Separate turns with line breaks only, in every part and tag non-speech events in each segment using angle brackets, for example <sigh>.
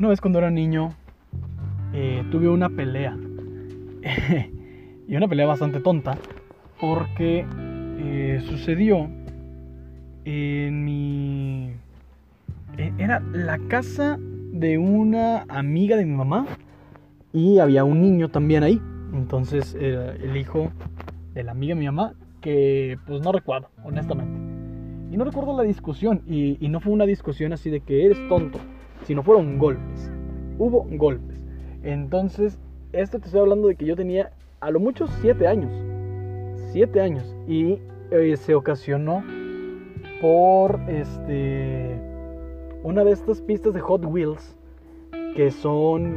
Una vez cuando era niño, eh, tuve una pelea. <laughs> y una pelea bastante tonta. Porque eh, sucedió en mi... e- Era la casa de una amiga de mi mamá. Y había un niño también ahí. Entonces era el hijo de la amiga de mi mamá. Que pues no recuerdo, honestamente. Y no recuerdo la discusión. Y, y no fue una discusión así de que eres tonto. Sino fueron golpes. Hubo golpes. Entonces, esto te estoy hablando de que yo tenía a lo mucho 7 años. 7 años. Y eh, se ocasionó por este una de estas pistas de Hot Wheels que son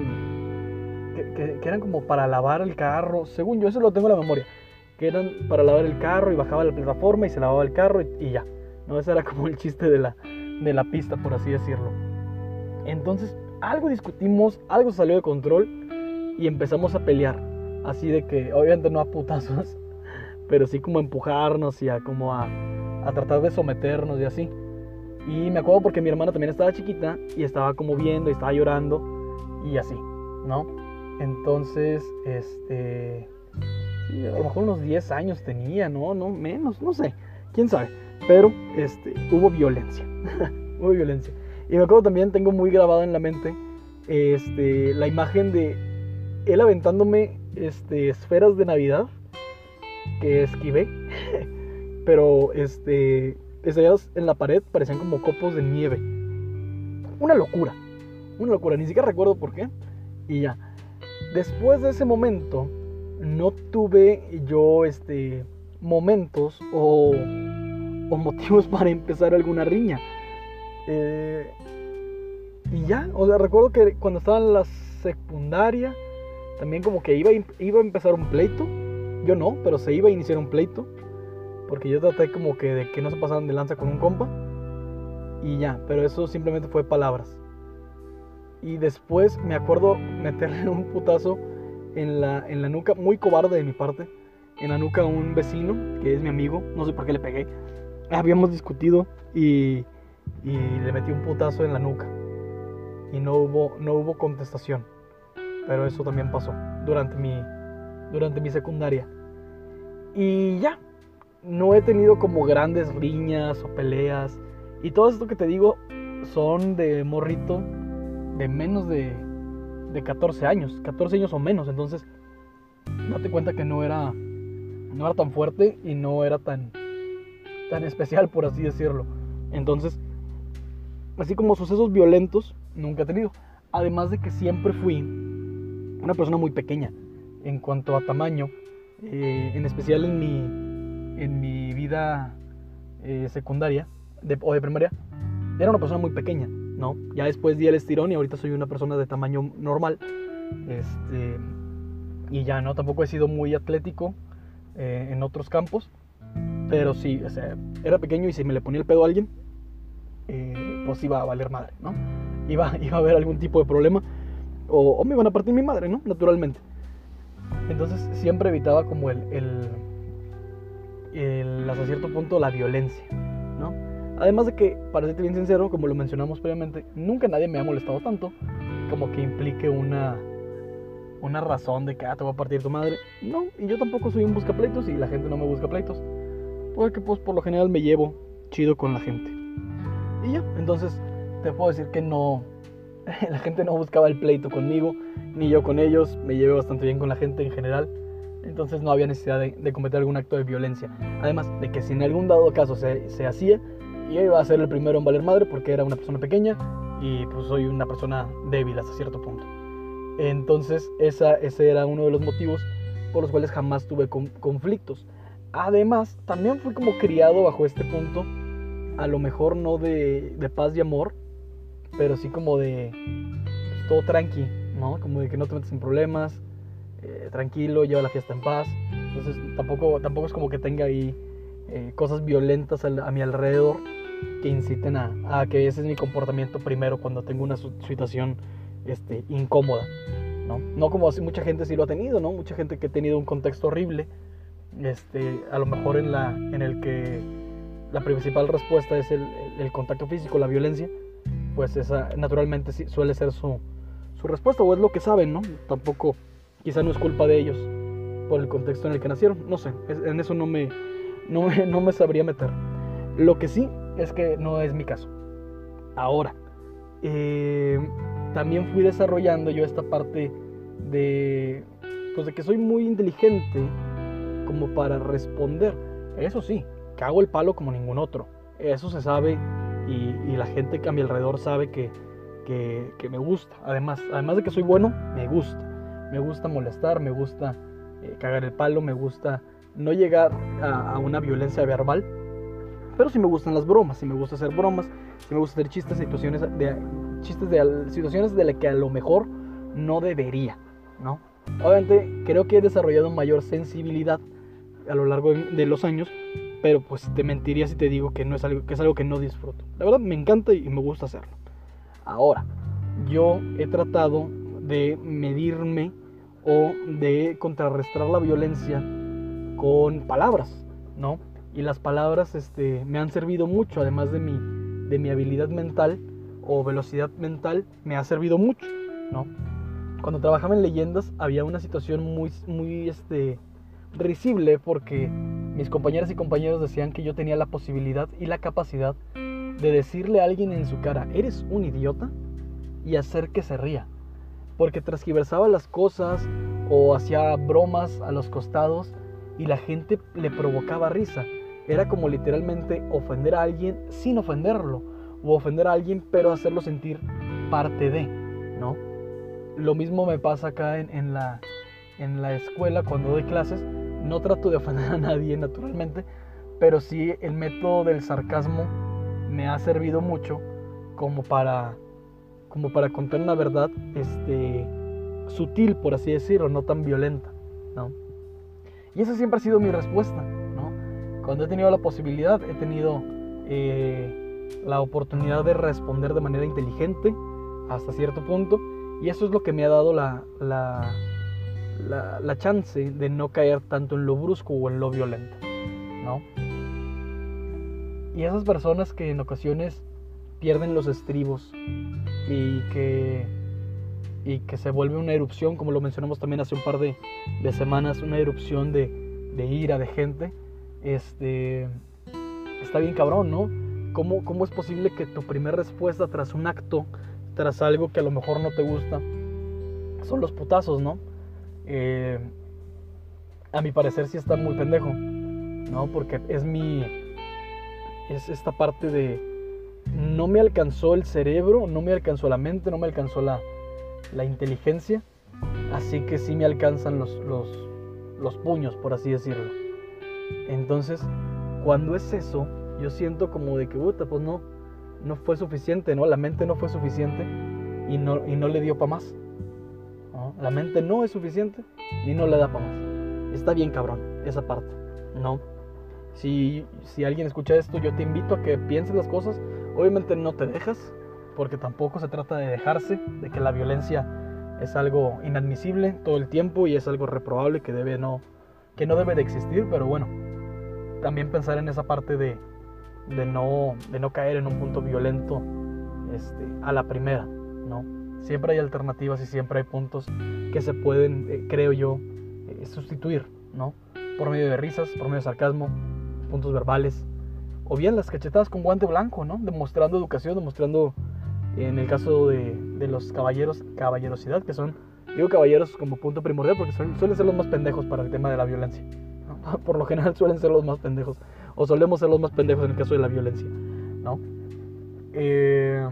que, eran como para lavar el carro según yo eso lo tengo en la memoria que eran para lavar el carro y bajaba la plataforma y se lavaba el carro y, y ya no ese era como el chiste de la de la pista por así decirlo entonces algo discutimos algo salió de control y empezamos a pelear así de que obviamente no a putazos <laughs> pero sí como a empujarnos y a como a, a tratar de someternos y así. Y me acuerdo porque mi hermana también estaba chiquita y estaba como viendo y estaba llorando y así, ¿no? Entonces, este... sí, a lo mejor unos 10 años tenía, ¿no? No, menos, no sé, quién sabe. Pero, este, hubo violencia, <laughs> hubo violencia. Y me acuerdo también, tengo muy grabado en la mente, este, la imagen de él aventándome, este, esferas de Navidad que esquivé, <laughs> pero este, en la pared parecían como copos de nieve. Una locura, una locura, ni siquiera recuerdo por qué. Y ya, después de ese momento, no tuve yo este, momentos o, o motivos <laughs> para empezar alguna riña. Eh, y ya, o sea, recuerdo que cuando estaba en la secundaria, también como que iba, iba a empezar un pleito. Yo no, pero se iba a iniciar un pleito. Porque yo traté como que de que no se pasaran de lanza con un compa. Y ya, pero eso simplemente fue palabras. Y después me acuerdo meterle <laughs> un putazo en la, en la nuca, muy cobarde de mi parte. En la nuca a un vecino, que es mi amigo. No sé por qué le pegué. Habíamos discutido y, y le metí un putazo en la nuca. Y no hubo, no hubo contestación. Pero eso también pasó durante mi, durante mi secundaria. Y ya, no he tenido como grandes riñas o peleas. Y todo esto que te digo son de morrito de menos de, de 14 años, 14 años o menos. Entonces, date cuenta que no era, no era tan fuerte y no era tan, tan especial, por así decirlo. Entonces, así como sucesos violentos, nunca he tenido. Además de que siempre fui una persona muy pequeña en cuanto a tamaño, eh, en especial en mi, en mi vida eh, secundaria de- o de primaria, era una persona muy pequeña, ¿no? Ya después di el estirón y ahorita soy una persona de tamaño normal. Este, y ya no, tampoco he sido muy atlético eh, en otros campos, pero sí, o sea, era pequeño y si me le ponía el pedo a alguien, eh, pues iba a valer madre, ¿no? Iba, <laughs> iba a haber algún tipo de problema o, o me iban a partir mi madre, ¿no? Naturalmente. Entonces siempre evitaba como el, el, el, hasta cierto punto la violencia, ¿no? Además de que, para serte bien sincero, como lo mencionamos previamente, nunca nadie me ha molestado tanto como que implique una, una razón de que ah, te voy a partir tu madre. No, y yo tampoco soy un buscapleitos y la gente no me busca pleitos. Porque pues por lo general me llevo chido con la gente. Y ya, entonces te puedo decir que no, <laughs> la gente no buscaba el pleito conmigo, ni yo con ellos, me llevé bastante bien con la gente en general, entonces no había necesidad de, cometer algún acto de violencia. Además de que si en algún dado caso se, se hacía, yo iba a ser el primero en valer madre porque era una persona pequeña y pues soy una persona débil hasta cierto punto. Entonces esa, ese era uno de los motivos por los cuales jamás tuve con- conflictos. Además, también fui como criado bajo este punto, a lo mejor no de, de paz y amor, pero sí como de pues, todo tranqui, ¿no? Como de que no te metes en problemas, eh, tranquilo, lleva la fiesta en paz. Entonces tampoco, tampoco es como que tenga ahí eh, cosas violentas a, mi alrededor que inciten a, que ese es mi comportamiento primero cuando tengo una situación este, incómoda, ¿no? No como así mucha gente sí lo ha tenido, ¿no? Mucha gente que ha tenido un contexto horrible, este, a lo mejor en, la, en el que la principal respuesta es el, contacto físico, la violencia, pues esa naturalmente suele ser su, su respuesta o es lo que saben, ¿no? Tampoco, quizá no es culpa de ellos por el contexto en el que nacieron, no sé, en eso no me, no no me sabría meter. Lo que sí es que no es mi caso. Ahora, eh, también fui desarrollando yo esta parte de, pues de que soy muy inteligente como para responder. Eso sí, cago el palo como ningún otro. Eso se sabe y, la gente que a mi alrededor sabe que, que, me gusta. Además, además de que soy bueno, me gusta. Me gusta molestar, me gusta eh, cagar el palo, me gusta no llegar a, una violencia verbal. Pero sí me gustan las bromas, sí me gusta hacer bromas, sí me gusta hacer chistes, situaciones de, chistes de situaciones de las que a lo mejor no debería, ¿no? Obviamente creo que he desarrollado mayor sensibilidad a lo largo de los años, pero pues te mentiría si te digo que no es algo que es algo que no disfruto. La verdad me encanta y me gusta hacerlo. Ahora, yo he tratado de medirme o de contrarrestar la violencia con palabras, ¿no? Y las palabras este, me han servido mucho, además de mi, de mi habilidad mental o velocidad mental, me ha servido mucho, ¿no? Cuando trabajaba en leyendas había una situación muy, muy, este, risible porque mis compañeras y compañeros decían que yo tenía la posibilidad y la capacidad de decirle a alguien en su cara, eres un idiota, y hacer que se ría. Porque transgiversaba las cosas o hacía bromas a los costados y la gente le provocaba risa. Era como literalmente ofender a alguien sin ofenderlo, o ofender a alguien pero hacerlo sentir parte de, ¿no? Lo mismo me pasa acá en, la, en la escuela cuando doy clases no trato de ofender a nadie naturalmente, pero sí el método del sarcasmo me ha servido mucho como para como para contar una verdad este sutil por así decirlo, no tan violenta, ¿no? Y esa siempre ha sido mi respuesta, ¿no? Cuando he tenido la posibilidad, he tenido eh, la oportunidad de responder de manera inteligente hasta cierto punto, y eso es lo que me ha dado la, la la, chance de no caer tanto en lo brusco o en lo violento, ¿no? Y esas personas que en ocasiones pierden los estribos y que, y que se vuelve una erupción, como lo mencionamos también hace un par de, semanas, una erupción de, de, ira, de gente, este, está bien cabrón, ¿no? ¿Cómo, ¿Cómo es posible que tu primera respuesta tras un acto, tras algo que a lo mejor no te gusta, son los putazos, ¿no? Eh, a mi parecer sí está muy pendejo, ¿no? Porque es mi... Es esta parte de... No me alcanzó el cerebro, no me alcanzó la mente, no me alcanzó la, la inteligencia, así que sí me alcanzan los, los, los puños, por así decirlo. Entonces, cuando es eso, yo siento como de que, puta, pues no, no fue suficiente, ¿no? La mente no fue suficiente y no, y no le dio para más. La mente no es suficiente y no le da para más. Está bien cabrón esa parte, ¿no? Si, si alguien escucha esto, yo te invito a que pienses las cosas. Obviamente no te dejas, porque tampoco se trata de dejarse, de que la violencia es algo inadmisible todo el tiempo y es algo reprobable que, debe no, que no debe de existir, pero bueno, también pensar en esa parte de, de, no, de no caer en un punto violento este, a la primera, ¿no? Siempre hay alternativas y siempre hay puntos que se pueden, eh, creo yo, eh, sustituir, ¿no? Por medio de risas, por medio de sarcasmo, puntos verbales, o bien las cachetadas con guante blanco, ¿no? Demostrando educación, demostrando, en el caso de, de los caballeros, caballerosidad, que son, digo caballeros como punto primordial porque suelen ser los más pendejos para el tema de la violencia. <laughs> Por lo general suelen ser los más pendejos, o solemos ser los más pendejos en el caso de la violencia, ¿no? Eh,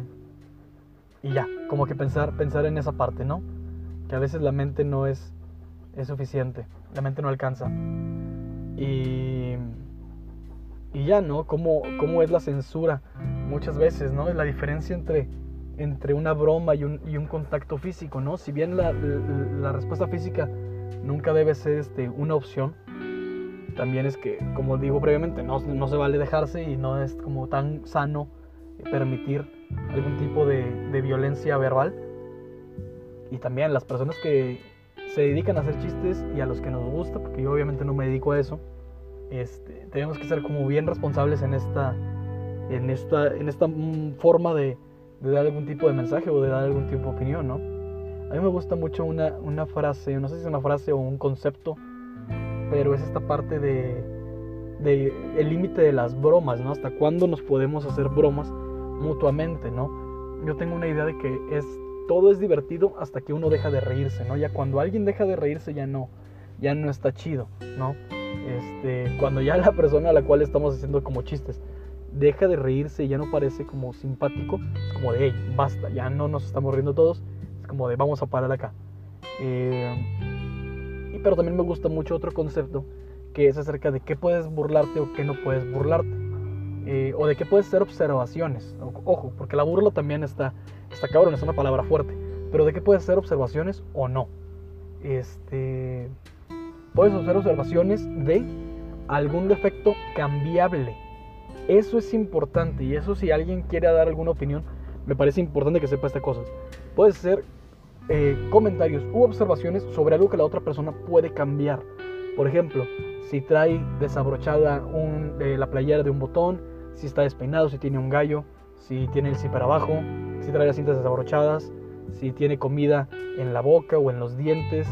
y ya, como que pensar, pensar en esa parte, ¿no? Que a veces la mente no es, es suficiente, la mente no alcanza. Y, y ya, ¿no? ¿Cómo, ¿Cómo es la censura? Muchas veces, ¿no? La diferencia entre, entre una broma y un, y un contacto físico, ¿no? Si bien la, la, respuesta física nunca debe ser este, una opción, también es que, como digo previamente, no, no se vale dejarse y no es como tan sano permitir algún tipo de, violencia verbal. Y también las personas que se dedican a hacer chistes y a los que nos gusta, porque yo obviamente no me dedico a eso, este, tenemos que ser como bien responsables en esta, en esta, en esta forma de, dar algún tipo de mensaje o de dar algún tipo de opinión, ¿no? A mí me gusta mucho una, una frase, no sé si es una frase o un concepto, pero es esta parte de, de el límite de las bromas, ¿no? Hasta cuándo nos podemos hacer bromas mutuamente, ¿no? Yo tengo una idea de que es todo es divertido hasta que uno deja de reírse, ¿no? Ya cuando alguien deja de reírse ya no, ya no está chido, ¿no? Este, cuando ya la persona a la cual estamos haciendo como chistes deja de reírse y ya no parece como simpático, es como de, hey, basta, ya no nos estamos riendo todos, es como de, vamos a parar acá. Eh, y, pero también me gusta mucho otro concepto que es acerca de qué puedes burlarte o qué no puedes burlarte. Eh, o de qué puedes ser observaciones. Ojo, porque la burla también está, está cabrón, es una palabra fuerte. Pero de qué puedes ser observaciones o no. Este, puedes hacer observaciones de algún defecto cambiable. Eso es importante y eso si alguien quiere dar alguna opinión, me parece importante que sepa estas cosas. Puedes hacer eh, comentarios u observaciones sobre algo que la otra persona puede cambiar. Por ejemplo, si trae desabrochada un, eh, la playera de un botón, si está despeinado, si tiene un gallo, si tiene el zipper abajo, si trae las cintas desabrochadas, si tiene comida en la boca o en los dientes,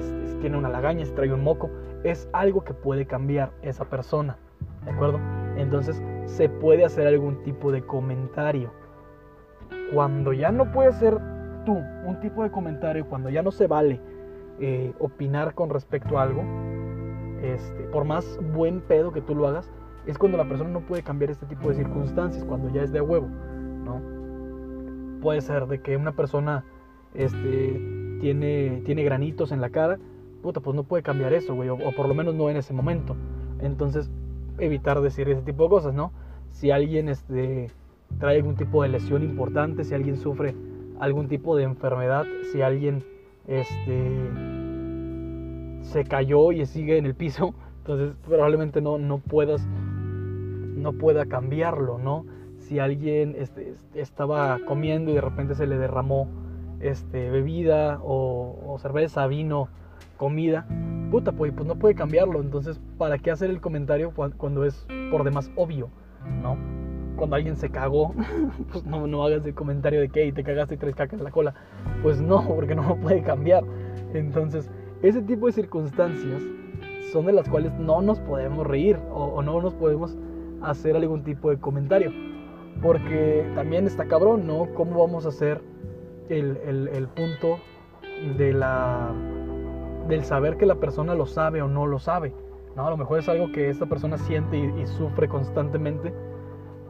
si tiene una lagaña, si trae un moco, es algo que puede cambiar esa persona, ¿de acuerdo? Entonces se puede hacer algún tipo de comentario. Cuando ya no puede ser tú un tipo de comentario, cuando ya no se vale eh, opinar con respecto a algo, este, por más buen pedo que tú lo hagas, es cuando la persona no puede cambiar este tipo de circunstancias, cuando ya es de huevo, ¿no? Puede ser de que una persona este, tiene, tiene granitos en la cara, puta, pues no puede cambiar eso, güey, o, por lo menos no en ese momento. Entonces, evitar decir ese tipo de cosas, ¿no? Si alguien este, trae algún tipo de lesión importante, si alguien sufre algún tipo de enfermedad, si alguien este, se cayó y sigue en el piso, <laughs> entonces probablemente no, no puedas no pueda cambiarlo, ¿no? Si alguien este, estaba comiendo y de repente se le derramó este, bebida o, cerveza, vino, comida, puta, pues, pues no puede cambiarlo. Entonces, ¿para qué hacer el comentario cuando es por demás obvio, ¿no? Cuando alguien se cagó, <laughs> pues no, no hagas el comentario de que te cagaste y tres cacas en la cola. Pues no, <laughs> porque no lo puede cambiar. Entonces, ese tipo de circunstancias son de las cuales no nos podemos reír o no nos podemos hacer algún tipo de comentario. Porque también está cabrón, ¿no? ¿Cómo vamos a hacer el, el, punto de la, del saber que la persona lo sabe o no lo sabe? ¿no? A lo mejor es algo que esta persona siente y, sufre constantemente,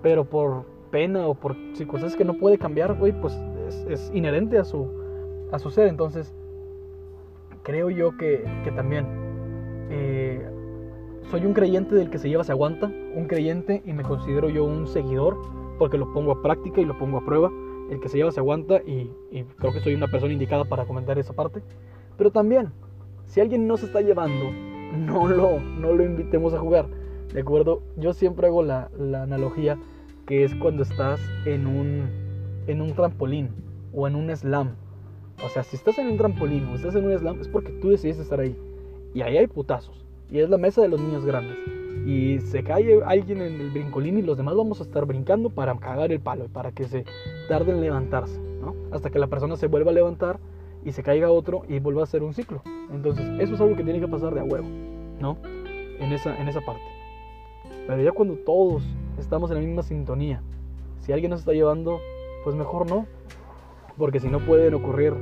pero por pena o por circunstancias que no puede cambiar, güey, pues es, inherente a su, a su ser. Entonces, creo yo que, que también eh, soy un creyente del que se lleva se aguanta, un creyente y me considero yo un seguidor porque lo pongo a práctica y lo pongo a prueba. El que se lleva se aguanta y, creo que soy una persona indicada para comentar esa parte. Pero también, si alguien no se está llevando, no lo, no lo invitemos a jugar. ¿De acuerdo? Yo siempre hago la, la analogía que es cuando estás en un, en un trampolín o en un slam. O sea, si estás en un trampolín o estás en un slam es porque tú decidiste estar ahí. Y ahí hay putazos y es la mesa de los niños grandes. Y se cae alguien en el brincolín y los demás vamos a estar brincando para cagar el palo, para que se tarde en levantarse, ¿no? Hasta que la persona se vuelva a levantar y se caiga otro y vuelva a hacer un ciclo. Entonces, eso es algo que tiene que pasar de a huevo, ¿no? En esa, en esa parte. Pero ya cuando todos estamos en la misma sintonía, si alguien nos está llevando, pues mejor no, porque si no pueden ocurrir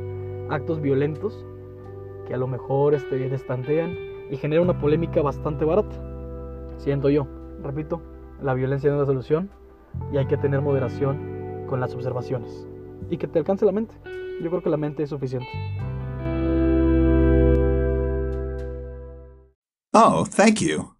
actos violentos que a lo mejor este, destantean y genera una polémica bastante barata. Siento yo, repito, la violencia no es la solución y hay que tener moderación con las observaciones y que te alcance la mente. Yo creo que la mente es suficiente.
Oh, thank you.